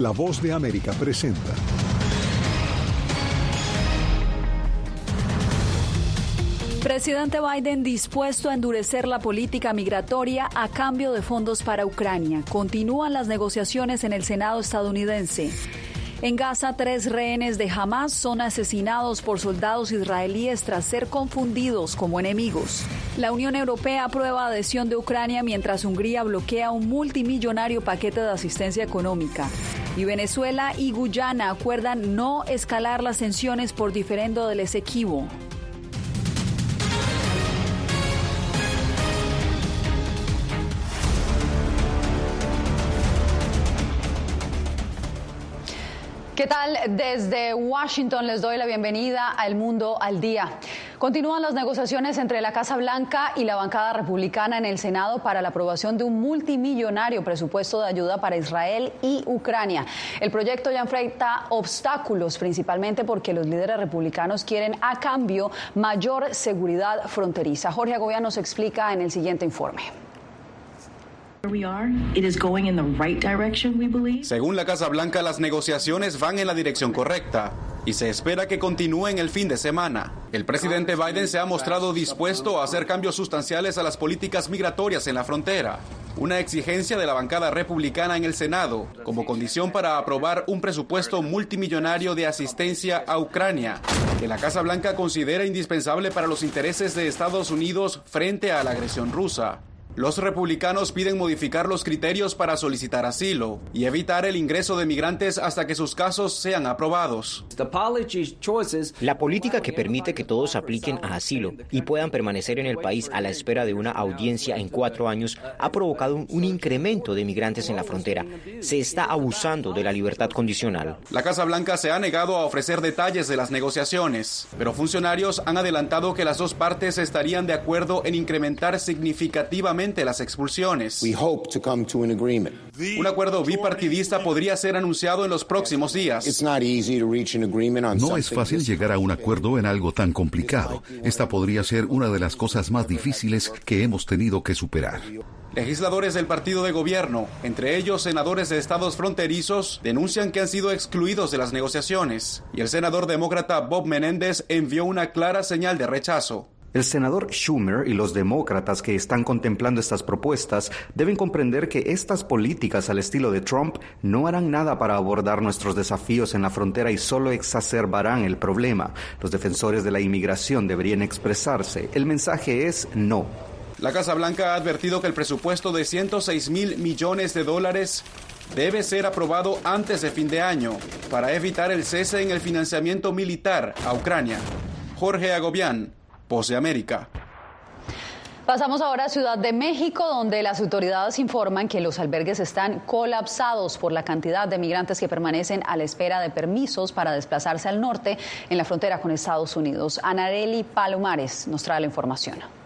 La voz de América presenta. Presidente Biden dispuesto a endurecer la política migratoria a cambio de fondos para Ucrania. Continúan las negociaciones en el Senado estadounidense. En Gaza, tres rehenes de Hamas son asesinados por soldados israelíes tras ser confundidos como enemigos. La Unión Europea aprueba adhesión de Ucrania mientras Hungría bloquea un multimillonario paquete de asistencia económica. Y Venezuela y Guyana acuerdan no escalar las tensiones por diferendo del Esequibo. ¿Qué tal? Desde Washington les doy la bienvenida al Mundo al Día. Continúan las negociaciones entre la Casa Blanca y la bancada republicana en el Senado para la aprobación de un multimillonario presupuesto de ayuda para Israel y Ucrania. El proyecto ya enfrenta obstáculos, principalmente porque los líderes republicanos quieren a cambio mayor seguridad fronteriza. Jorge Agobiano nos explica en el siguiente informe. Según la Casa Blanca, las negociaciones van en la dirección correcta y se espera que continúen el fin de semana. El presidente Biden se ha mostrado dispuesto a hacer cambios sustanciales a las políticas migratorias en la frontera, una exigencia de la bancada republicana en el Senado como condición para aprobar un presupuesto multimillonario de asistencia a Ucrania, que la Casa Blanca considera indispensable para los intereses de Estados Unidos frente a la agresión rusa. Los republicanos piden modificar los criterios para solicitar asilo y evitar el ingreso de migrantes hasta que sus casos sean aprobados. La política que permite que todos apliquen a asilo y puedan permanecer en el país a la espera de una audiencia en cuatro años ha provocado un incremento de migrantes en la frontera. Se está abusando de la libertad condicional. La Casa Blanca se ha negado a ofrecer detalles de las negociaciones, pero funcionarios han adelantado que las dos partes estarían de acuerdo en incrementar significativamente las expulsiones. Un acuerdo bipartidista podría ser anunciado en los próximos días. No es fácil llegar a un acuerdo en algo tan complicado. Esta podría ser una de las cosas más difíciles que hemos tenido que superar. Legisladores del partido de gobierno, entre ellos senadores de estados fronterizos, denuncian que han sido excluidos de las negociaciones, y el senador demócrata Bob Menéndez envió una clara señal de rechazo. El senador Schumer y los demócratas que están contemplando estas propuestas deben comprender que estas políticas al estilo de Trump no harán nada para abordar nuestros desafíos en la frontera y solo exacerbarán el problema. Los defensores de la inmigración deberían expresarse. El mensaje es no. La Casa Blanca ha advertido que el presupuesto de 106 mil millones de dólares debe ser aprobado antes de fin de año para evitar el cese en el financiamiento militar a Ucrania. Jorge Agobián, Pose América. Pasamos ahora a Ciudad de México, donde las autoridades informan que los albergues están colapsados por la cantidad de migrantes que permanecen a la espera de permisos para desplazarse al norte en la frontera con Estados Unidos. Anareli Palomares nos trae la información.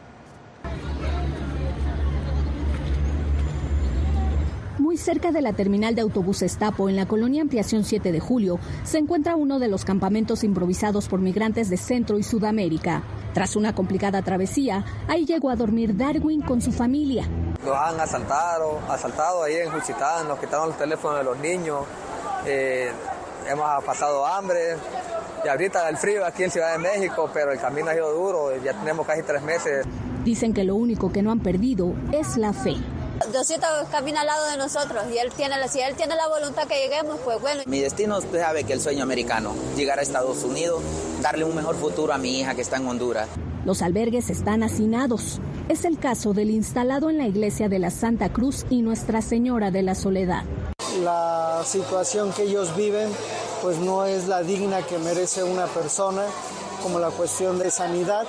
Muy cerca de la terminal de autobuses Tapo, en la colonia Ampliación 7 de Julio, se encuentra uno de los campamentos improvisados por migrantes de Centro y Sudamérica. Tras una complicada travesía, ahí llegó a dormir Darwin con su familia. Nos han asaltado, asaltado ahí en Juchitán, nos quitaron los teléfonos de los niños, eh, hemos pasado hambre, y ahorita el frío aquí en Ciudad de México, pero el camino ha sido duro, ya tenemos casi tres meses. Dicen que lo único que no han perdido es la fe. Diosito camina al lado de nosotros y él tiene, si él tiene la voluntad que lleguemos, pues bueno. Mi destino, usted sabe que el sueño americano, llegar a Estados Unidos, darle un mejor futuro a mi hija que está en Honduras. Los albergues están hacinados. Es el caso del instalado en la iglesia de la Santa Cruz y Nuestra Señora de la Soledad. La situación que ellos viven pues no es la digna que merece una persona, como la cuestión de sanidad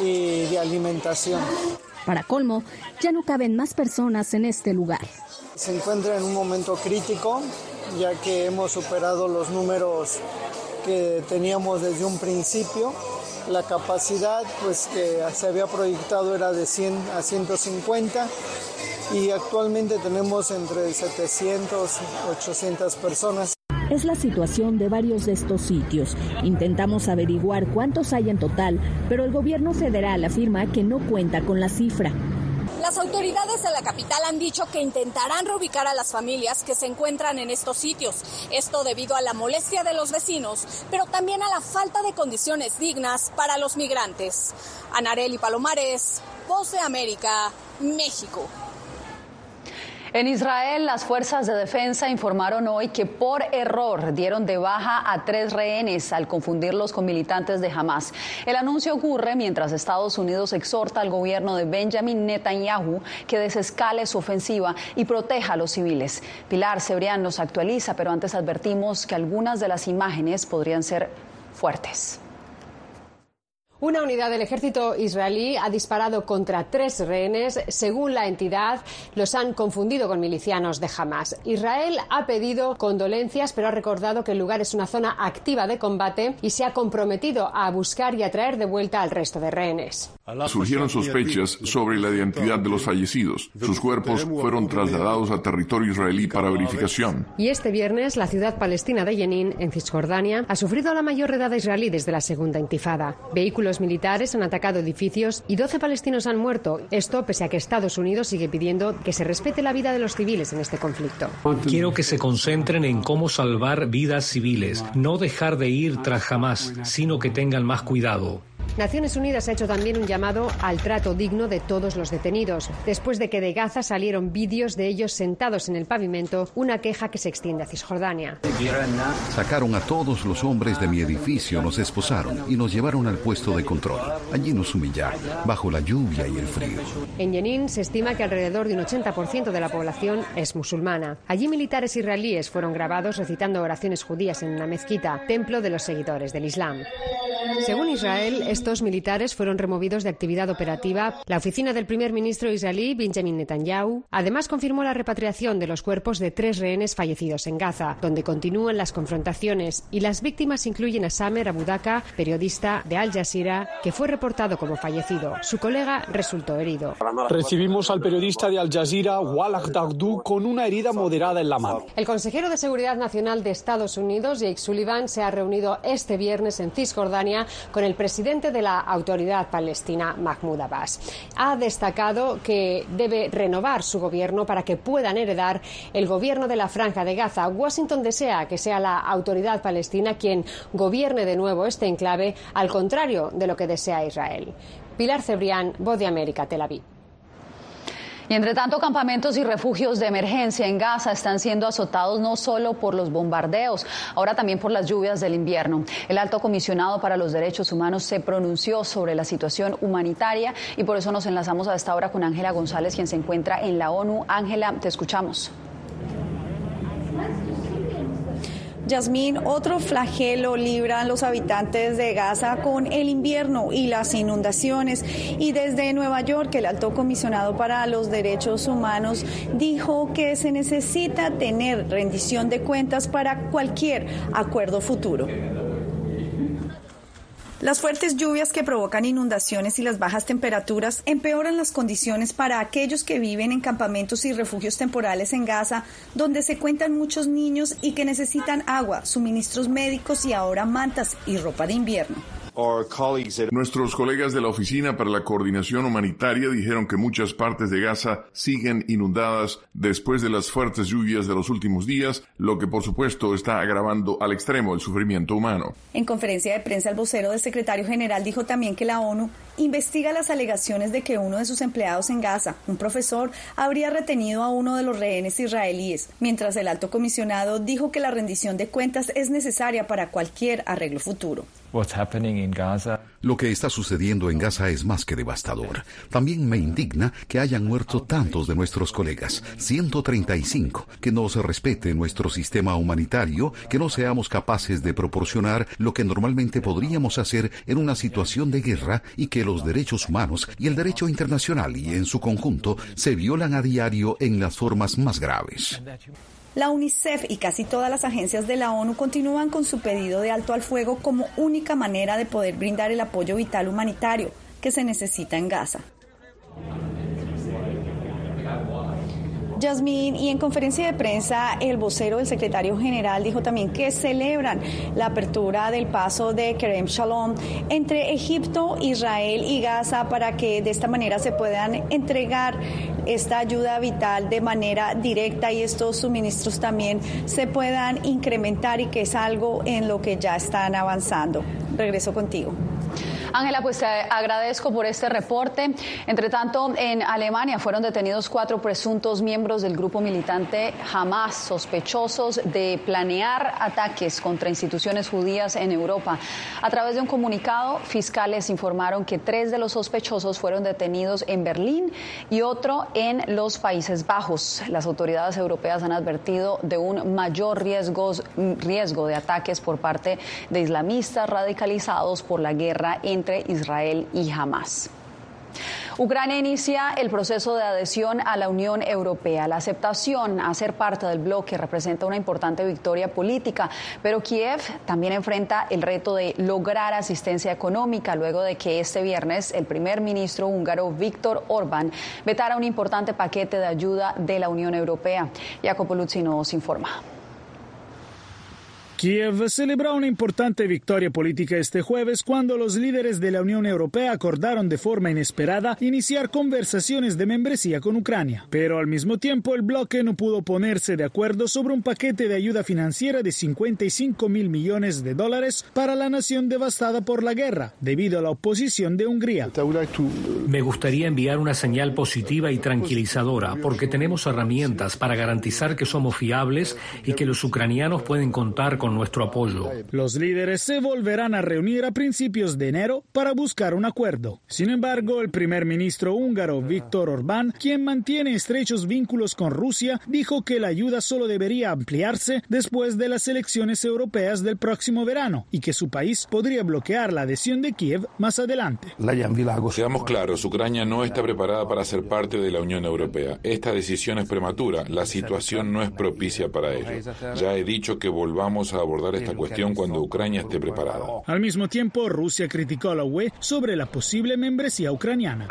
y de alimentación. Para colmo, ya no caben más personas en este lugar. Se encuentra en un momento crítico, ya que hemos superado los números que teníamos desde un principio. La capacidad pues, que se había proyectado era de 100 a 150 y actualmente tenemos entre 700 y 800 personas. Es la situación de varios de estos sitios. Intentamos averiguar cuántos hay en total, pero el gobierno federal afirma que no cuenta con la cifra. Las autoridades de la capital han dicho que intentarán reubicar a las familias que se encuentran en estos sitios. Esto debido a la molestia de los vecinos, pero también a la falta de condiciones dignas para los migrantes. Anareli Palomares, Voz de América, México. En Israel, las fuerzas de defensa informaron hoy que por error dieron de baja a tres rehenes al confundirlos con militantes de Hamas. El anuncio ocurre mientras Estados Unidos exhorta al gobierno de Benjamin Netanyahu que desescale su ofensiva y proteja a los civiles. Pilar Cebrián nos actualiza, pero antes advertimos que algunas de las imágenes podrían ser fuertes. Una unidad del ejército israelí ha disparado contra tres rehenes. Según la entidad, los han confundido con milicianos de Hamas. Israel ha pedido condolencias, pero ha recordado que el lugar es una zona activa de combate y se ha comprometido a buscar y a traer de vuelta al resto de rehenes. Surgieron sospechas sobre la identidad de los fallecidos. Sus cuerpos fueron trasladados a territorio israelí para verificación. Y este viernes, la ciudad palestina de Jenin, en Cisjordania, ha sufrido la mayor redada israelí desde la segunda intifada. Vehículos los militares han atacado edificios y 12 palestinos han muerto. Esto pese a que Estados Unidos sigue pidiendo que se respete la vida de los civiles en este conflicto. Quiero que se concentren en cómo salvar vidas civiles, no dejar de ir tras jamás, sino que tengan más cuidado. Naciones Unidas ha hecho también un llamado al trato digno de todos los detenidos, después de que de Gaza salieron vídeos de ellos sentados en el pavimento, una queja que se extiende a Cisjordania. Sacaron a todos los hombres de mi edificio, nos esposaron y nos llevaron al puesto de control. Allí nos humillaron, bajo la lluvia y el frío. En Jenin se estima que alrededor de un 80% de la población es musulmana. Allí militares israelíes fueron grabados recitando oraciones judías en una mezquita, templo de los seguidores del Islam. Según Israel, estos militares fueron removidos de actividad operativa. La oficina del primer ministro israelí, Benjamin Netanyahu, además confirmó la repatriación de los cuerpos de tres rehenes fallecidos en Gaza, donde continúan las confrontaciones y las víctimas incluyen a Samer Abudaka, periodista de Al Jazeera, que fue reportado como fallecido. Su colega resultó herido. Recibimos al periodista de Al Jazeera, Walak Dagdu, con una herida moderada en la mano. El consejero de Seguridad Nacional de Estados Unidos, Jake Sullivan, se ha reunido este viernes en Cisjordania con el presidente de la Autoridad Palestina, Mahmoud Abbas. Ha destacado que debe renovar su gobierno para que puedan heredar el gobierno de la Franja de Gaza. Washington desea que sea la Autoridad Palestina quien gobierne de nuevo este enclave, al contrario de lo que desea Israel. Pilar Cebrián, Voz de América, Tel Aviv. Y entre tanto, campamentos y refugios de emergencia en Gaza están siendo azotados no solo por los bombardeos, ahora también por las lluvias del invierno. El alto comisionado para los derechos humanos se pronunció sobre la situación humanitaria y por eso nos enlazamos a esta hora con Ángela González, quien se encuentra en la ONU. Ángela, te escuchamos. Yasmín, otro flagelo libran los habitantes de Gaza con el invierno y las inundaciones. Y desde Nueva York, el alto comisionado para los derechos humanos dijo que se necesita tener rendición de cuentas para cualquier acuerdo futuro. Las fuertes lluvias que provocan inundaciones y las bajas temperaturas empeoran las condiciones para aquellos que viven en campamentos y refugios temporales en Gaza, donde se cuentan muchos niños y que necesitan agua, suministros médicos y ahora mantas y ropa de invierno. Nuestros colegas de la Oficina para la Coordinación Humanitaria dijeron que muchas partes de Gaza siguen inundadas después de las fuertes lluvias de los últimos días, lo que por supuesto está agravando al extremo el sufrimiento humano. En conferencia de prensa, el vocero del secretario general dijo también que la ONU investiga las alegaciones de que uno de sus empleados en Gaza, un profesor, habría retenido a uno de los rehenes israelíes, mientras el alto comisionado dijo que la rendición de cuentas es necesaria para cualquier arreglo futuro. Lo que está sucediendo en Gaza es más que devastador. También me indigna que hayan muerto tantos de nuestros colegas, 135, que no se respete nuestro sistema humanitario, que no seamos capaces de proporcionar lo que normalmente podríamos hacer en una situación de guerra y que los derechos humanos y el derecho internacional y en su conjunto se violan a diario en las formas más graves. La UNICEF y casi todas las agencias de la ONU continúan con su pedido de alto al fuego como única manera de poder brindar el apoyo vital humanitario que se necesita en Gaza. Yasmín, y en conferencia de prensa, el vocero del secretario general dijo también que celebran la apertura del paso de Kerem Shalom entre Egipto, Israel y Gaza para que de esta manera se puedan entregar esta ayuda vital de manera directa y estos suministros también se puedan incrementar y que es algo en lo que ya están avanzando. Regreso contigo. Ángela, pues agradezco por este reporte. Entre tanto, en Alemania fueron detenidos cuatro presuntos miembros del grupo militante Hamas, sospechosos de planear ataques contra instituciones judías en Europa. A través de un comunicado, fiscales informaron que tres de los sospechosos fueron detenidos en Berlín y otro en los Países Bajos. Las autoridades europeas han advertido de un mayor riesgo, riesgo de ataques por parte de islamistas radicalizados por la guerra en entre Israel y Hamas. Ucrania inicia el proceso de adhesión a la Unión Europea. La aceptación a ser parte del bloque representa una importante victoria política, pero Kiev también enfrenta el reto de lograr asistencia económica luego de que este viernes el primer ministro húngaro Víctor Orbán vetara un importante paquete de ayuda de la Unión Europea. Jacopo Luzzi nos informa. Kiev celebró una importante victoria política este jueves cuando los líderes de la Unión Europea acordaron de forma inesperada iniciar conversaciones de membresía con Ucrania. Pero al mismo tiempo el bloque no pudo ponerse de acuerdo sobre un paquete de ayuda financiera de 55 mil millones de dólares para la nación devastada por la guerra, debido a la oposición de Hungría. Me gustaría enviar una señal positiva y tranquilizadora porque tenemos herramientas para garantizar que somos fiables y que los ucranianos pueden contar con nuestro apoyo. Los líderes se volverán a reunir a principios de enero para buscar un acuerdo. Sin embargo, el primer ministro húngaro Víctor Orbán, quien mantiene estrechos vínculos con Rusia, dijo que la ayuda solo debería ampliarse después de las elecciones europeas del próximo verano y que su país podría bloquear la adhesión de Kiev más adelante. Seamos claros, Ucrania no está preparada para ser parte de la Unión Europea. Esta decisión es prematura. La situación no es propicia para ello. Ya he dicho que volvamos a abordar esta cuestión cuando Ucrania esté preparada. Al mismo tiempo, Rusia criticó a la UE sobre la posible membresía ucraniana.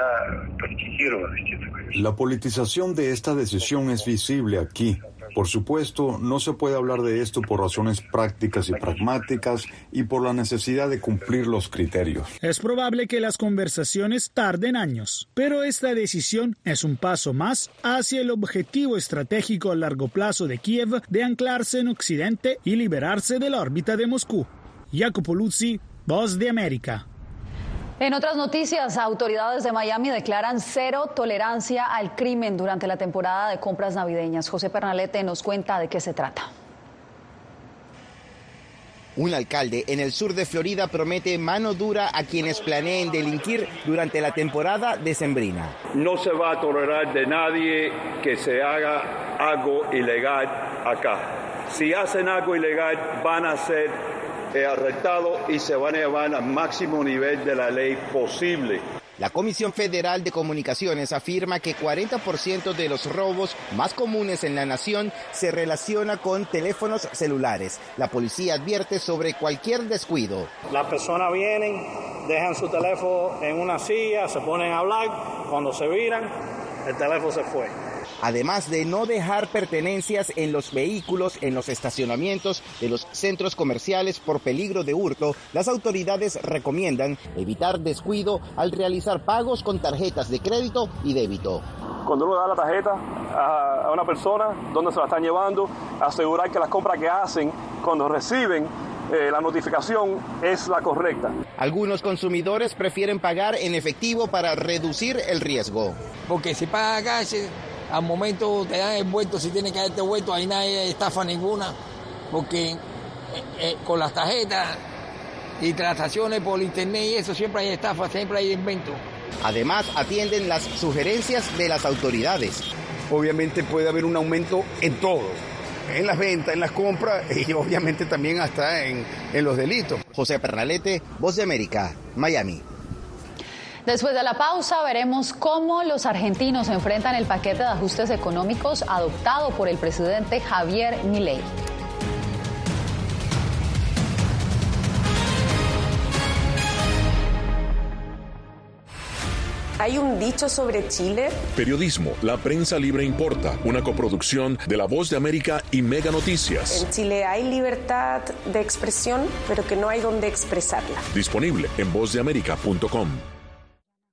La politización de esta decisión es visible aquí. Por supuesto, no se puede hablar de esto por razones prácticas y pragmáticas y por la necesidad de cumplir los criterios. Es probable que las conversaciones tarden años, pero esta decisión es un paso más hacia el objetivo estratégico a largo plazo de Kiev de anclarse en Occidente y liberarse de la órbita de Moscú. Jacopo Luzzi, Voz de América. En otras noticias, autoridades de Miami declaran cero tolerancia al crimen durante la temporada de compras navideñas. José Pernalete nos cuenta de qué se trata. Un alcalde en el sur de Florida promete mano dura a quienes planeen delinquir durante la temporada decembrina. No se va a tolerar de nadie que se haga algo ilegal acá. Si hacen algo ilegal van a ser arrestado y se van a llevar al máximo nivel de la ley posible. La Comisión Federal de Comunicaciones afirma que 40% de los robos más comunes en la nación se relaciona con teléfonos celulares. La policía advierte sobre cualquier descuido. Las personas vienen, dejan su teléfono en una silla, se ponen a hablar, cuando se viran, el teléfono se fue además de no dejar pertenencias en los vehículos en los estacionamientos de los centros comerciales por peligro de hurto, las autoridades recomiendan evitar descuido al realizar pagos con tarjetas de crédito y débito. Cuando uno da la tarjeta a una persona, donde se la están llevando, asegurar que las compras que hacen cuando reciben eh, la notificación es la correcta. Algunos consumidores prefieren pagar en efectivo para reducir el riesgo. Porque si paga al momento te dan el vuelto, si tiene que darte vuelto, ahí nadie estafa ninguna, porque eh, eh, con las tarjetas y transacciones por internet y eso siempre hay estafa, siempre hay invento. Además, atienden las sugerencias de las autoridades. Obviamente puede haber un aumento en todo, en las ventas, en las compras y obviamente también hasta en, en los delitos. José Pernalete, Voz de América, Miami. Después de la pausa veremos cómo los argentinos enfrentan el paquete de ajustes económicos adoptado por el presidente Javier Milei. Hay un dicho sobre Chile. Periodismo, la prensa libre importa, una coproducción de La Voz de América y Mega Noticias. En Chile hay libertad de expresión, pero que no hay donde expresarla. Disponible en vozdeamerica.com.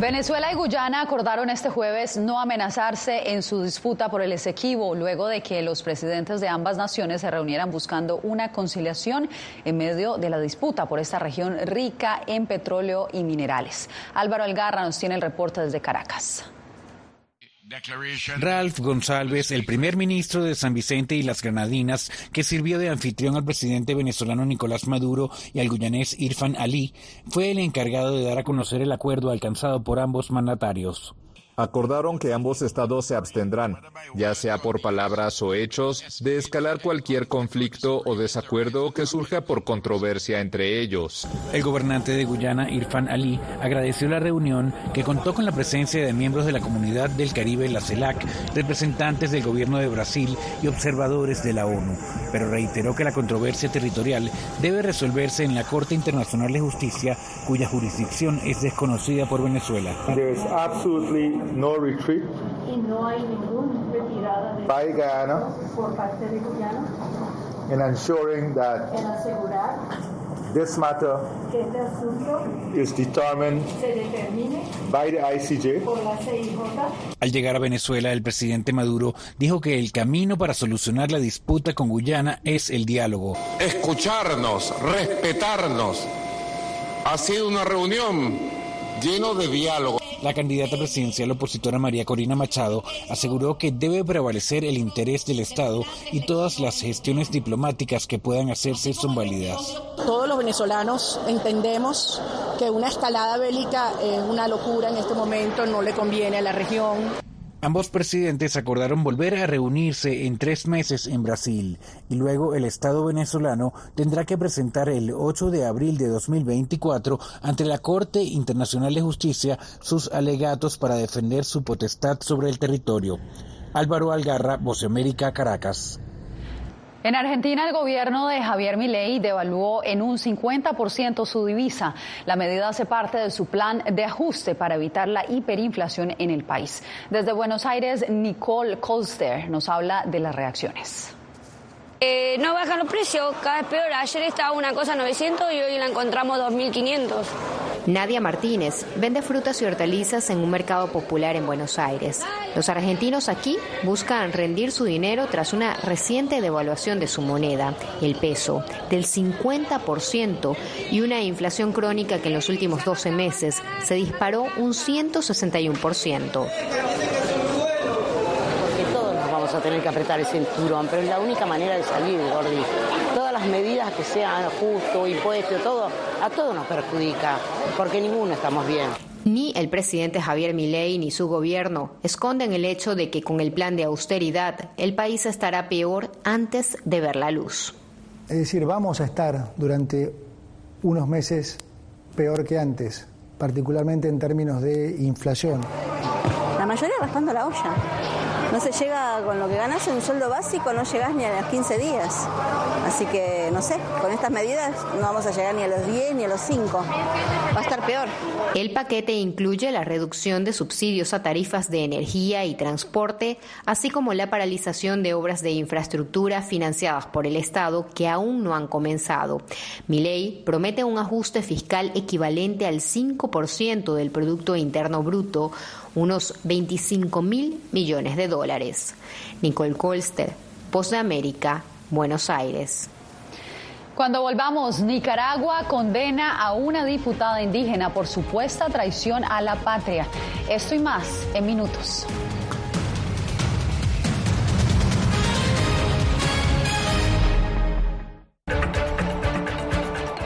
Venezuela y Guyana acordaron este jueves no amenazarse en su disputa por el Esequibo, luego de que los presidentes de ambas naciones se reunieran buscando una conciliación en medio de la disputa por esta región rica en petróleo y minerales. Álvaro Algarra nos tiene el reporte desde Caracas. Ralph González, el primer ministro de San Vicente y las Granadinas, que sirvió de anfitrión al presidente venezolano Nicolás Maduro y al guyanés Irfan Ali, fue el encargado de dar a conocer el acuerdo alcanzado por ambos mandatarios. Acordaron que ambos estados se abstendrán, ya sea por palabras o hechos, de escalar cualquier conflicto o desacuerdo que surja por controversia entre ellos. El gobernante de Guyana, Irfan Ali, agradeció la reunión que contó con la presencia de miembros de la comunidad del Caribe, la CELAC, representantes del gobierno de Brasil y observadores de la ONU, pero reiteró que la controversia territorial debe resolverse en la Corte Internacional de Justicia, cuya jurisdicción es desconocida por Venezuela no retreat y no hay ninguna retirada de by Guyana por parte de Guyana in ensuring that en asegurar this matter que este asunto is determined se determine by the ICJ. por la CIJ. Al llegar a Venezuela, el presidente Maduro dijo que el camino para solucionar la disputa con Guyana es el diálogo. Escucharnos, respetarnos. Ha sido una reunión lleno de diálogo. La candidata presidencial opositora María Corina Machado aseguró que debe prevalecer el interés del Estado y todas las gestiones diplomáticas que puedan hacerse son válidas. Todos los venezolanos entendemos que una escalada bélica es una locura en este momento, no le conviene a la región. Ambos presidentes acordaron volver a reunirse en tres meses en Brasil y luego el Estado venezolano tendrá que presentar el 8 de abril de 2024 ante la Corte Internacional de Justicia sus alegatos para defender su potestad sobre el territorio. Álvaro Algarra, Voce América, Caracas. En Argentina, el gobierno de Javier Milei devaluó en un 50% su divisa. La medida hace parte de su plan de ajuste para evitar la hiperinflación en el país. Desde Buenos Aires, Nicole Colster nos habla de las reacciones. Eh, no bajan los precios, cada vez peor. Ayer estaba una cosa 900 y hoy la encontramos 2500. Nadia Martínez vende frutas y hortalizas en un mercado popular en Buenos Aires. Los argentinos aquí buscan rendir su dinero tras una reciente devaluación de su moneda, el peso, del 50% y una inflación crónica que en los últimos 12 meses se disparó un 161%. Vamos a tener que apretar el cinturón, pero es la única manera de salir, Gordi. Todas las medidas que sean justo, impuesto, todo, a todo nos perjudica, porque ninguno estamos bien. Ni el presidente Javier Milei ni su gobierno esconden el hecho de que con el plan de austeridad el país estará peor antes de ver la luz. Es decir, vamos a estar durante unos meses peor que antes, particularmente en términos de inflación. Mayoría raspando la olla. No se llega con lo que ganas en un sueldo básico, no llegas ni a los 15 días. Así que, no sé, con estas medidas no vamos a llegar ni a los 10 ni a los 5. Va a estar peor. El paquete incluye la reducción de subsidios a tarifas de energía y transporte, así como la paralización de obras de infraestructura financiadas por el Estado que aún no han comenzado. Milei promete un ajuste fiscal equivalente al 5% del Producto Interno Bruto, unos 25 mil millones de dólares. Nicole Colster, Post de América, Buenos Aires. Cuando volvamos, Nicaragua condena a una diputada indígena por supuesta traición a la patria. Esto y más en minutos.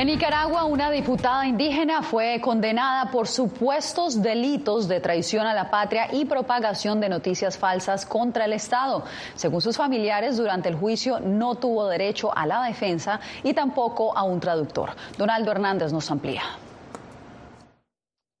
En Nicaragua, una diputada indígena fue condenada por supuestos delitos de traición a la patria y propagación de noticias falsas contra el Estado. Según sus familiares, durante el juicio no tuvo derecho a la defensa y tampoco a un traductor. Donaldo Hernández nos amplía.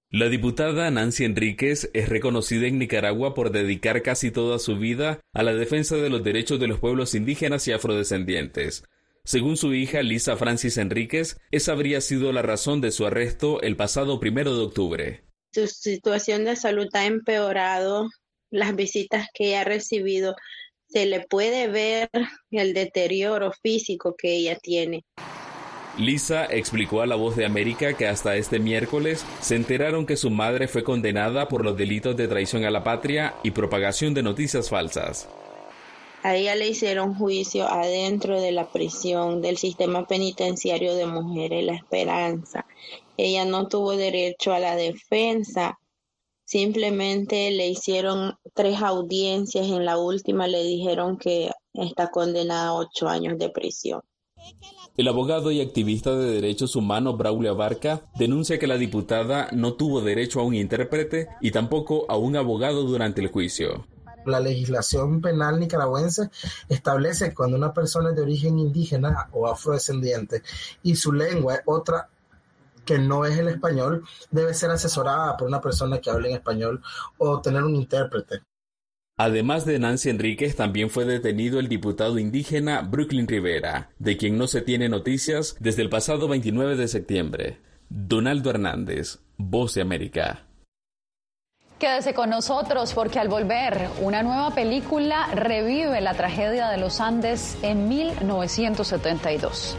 La diputada Nancy Enríquez es reconocida en Nicaragua por dedicar casi toda su vida a la defensa de los derechos de los pueblos indígenas y afrodescendientes. Según su hija Lisa Francis Enríquez, esa habría sido la razón de su arresto el pasado primero de octubre. Su situación de salud ha empeorado, las visitas que ella ha recibido, se le puede ver el deterioro físico que ella tiene. Lisa explicó a La Voz de América que hasta este miércoles se enteraron que su madre fue condenada por los delitos de traición a la patria y propagación de noticias falsas. A ella le hicieron juicio adentro de la prisión del sistema penitenciario de mujeres La Esperanza. Ella no tuvo derecho a la defensa. Simplemente le hicieron tres audiencias. En la última le dijeron que está condenada a ocho años de prisión. El abogado y activista de derechos humanos Braulio Abarca denuncia que la diputada no tuvo derecho a un intérprete y tampoco a un abogado durante el juicio. La legislación penal nicaragüense establece cuando una persona es de origen indígena o afrodescendiente y su lengua es otra que no es el español, debe ser asesorada por una persona que hable en español o tener un intérprete. Además de Nancy Enríquez, también fue detenido el diputado indígena Brooklyn Rivera, de quien no se tiene noticias desde el pasado 29 de septiembre. Donaldo Hernández, Voz de América. Quédese con nosotros porque al volver, una nueva película revive la tragedia de los Andes en 1972.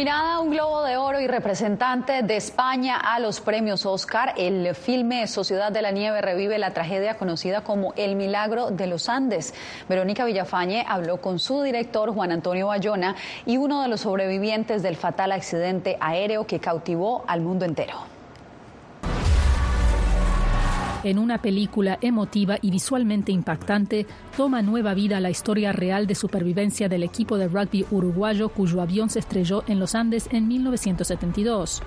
Nominada un Globo de Oro y representante de España a los premios Oscar, el filme Sociedad de la Nieve revive la tragedia conocida como El Milagro de los Andes. Verónica Villafañe habló con su director Juan Antonio Bayona y uno de los sobrevivientes del fatal accidente aéreo que cautivó al mundo entero. En una película emotiva y visualmente impactante, toma nueva vida la historia real de supervivencia del equipo de rugby uruguayo cuyo avión se estrelló en los Andes en 1972.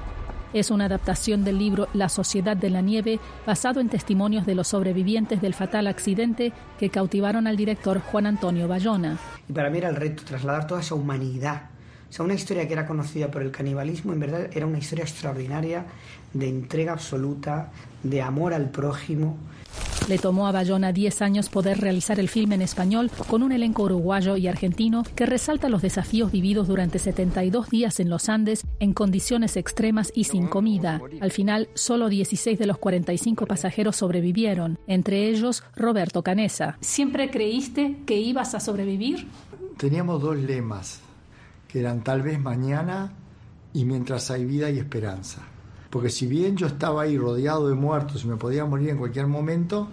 Es una adaptación del libro La Sociedad de la Nieve, basado en testimonios de los sobrevivientes del fatal accidente que cautivaron al director Juan Antonio Bayona. Y para mí era el reto trasladar toda esa humanidad. O sea, una historia que era conocida por el canibalismo, en verdad era una historia extraordinaria de entrega absoluta, de amor al prójimo. Le tomó a Bayona 10 años poder realizar el filme en español con un elenco uruguayo y argentino que resalta los desafíos vividos durante 72 días en los Andes en condiciones extremas y sin comida. Al final, solo 16 de los 45 pasajeros sobrevivieron, entre ellos Roberto Canesa. ¿Siempre creíste que ibas a sobrevivir? Teníamos dos lemas, que eran tal vez mañana y mientras hay vida y esperanza porque si bien yo estaba ahí rodeado de muertos y me podía morir en cualquier momento,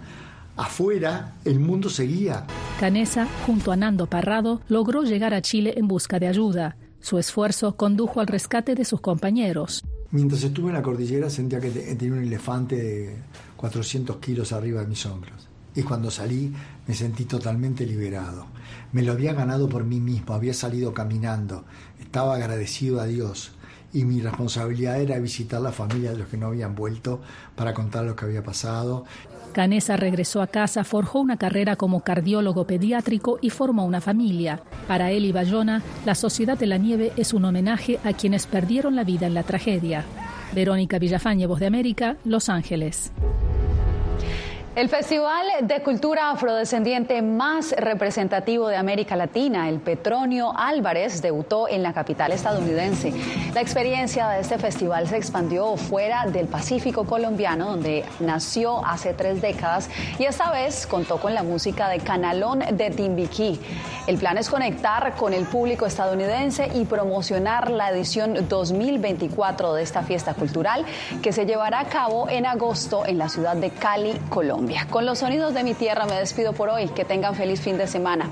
afuera el mundo seguía. Canesa, junto a Nando Parrado, logró llegar a Chile en busca de ayuda. Su esfuerzo condujo al rescate de sus compañeros. Mientras estuve en la cordillera sentía que tenía un elefante de 400 kilos arriba de mis hombros. Y cuando salí me sentí totalmente liberado. Me lo había ganado por mí mismo, había salido caminando, estaba agradecido a Dios y mi responsabilidad era visitar la familia de los que no habían vuelto para contar lo que había pasado. Canesa regresó a casa, forjó una carrera como cardiólogo pediátrico y formó una familia. Para él y Bayona, la Sociedad de la Nieve es un homenaje a quienes perdieron la vida en la tragedia. Verónica Villafañe, Voz de América, Los Ángeles. El Festival de Cultura Afrodescendiente más representativo de América Latina, el Petronio Álvarez, debutó en la capital estadounidense. La experiencia de este festival se expandió fuera del Pacífico colombiano, donde nació hace tres décadas, y esta vez contó con la música de Canalón de Timbiquí. El plan es conectar con el público estadounidense y promocionar la edición 2024 de esta fiesta cultural que se llevará a cabo en agosto en la ciudad de Cali, Con los sonidos de mi tierra me despido por hoy. Que tengan feliz fin de semana.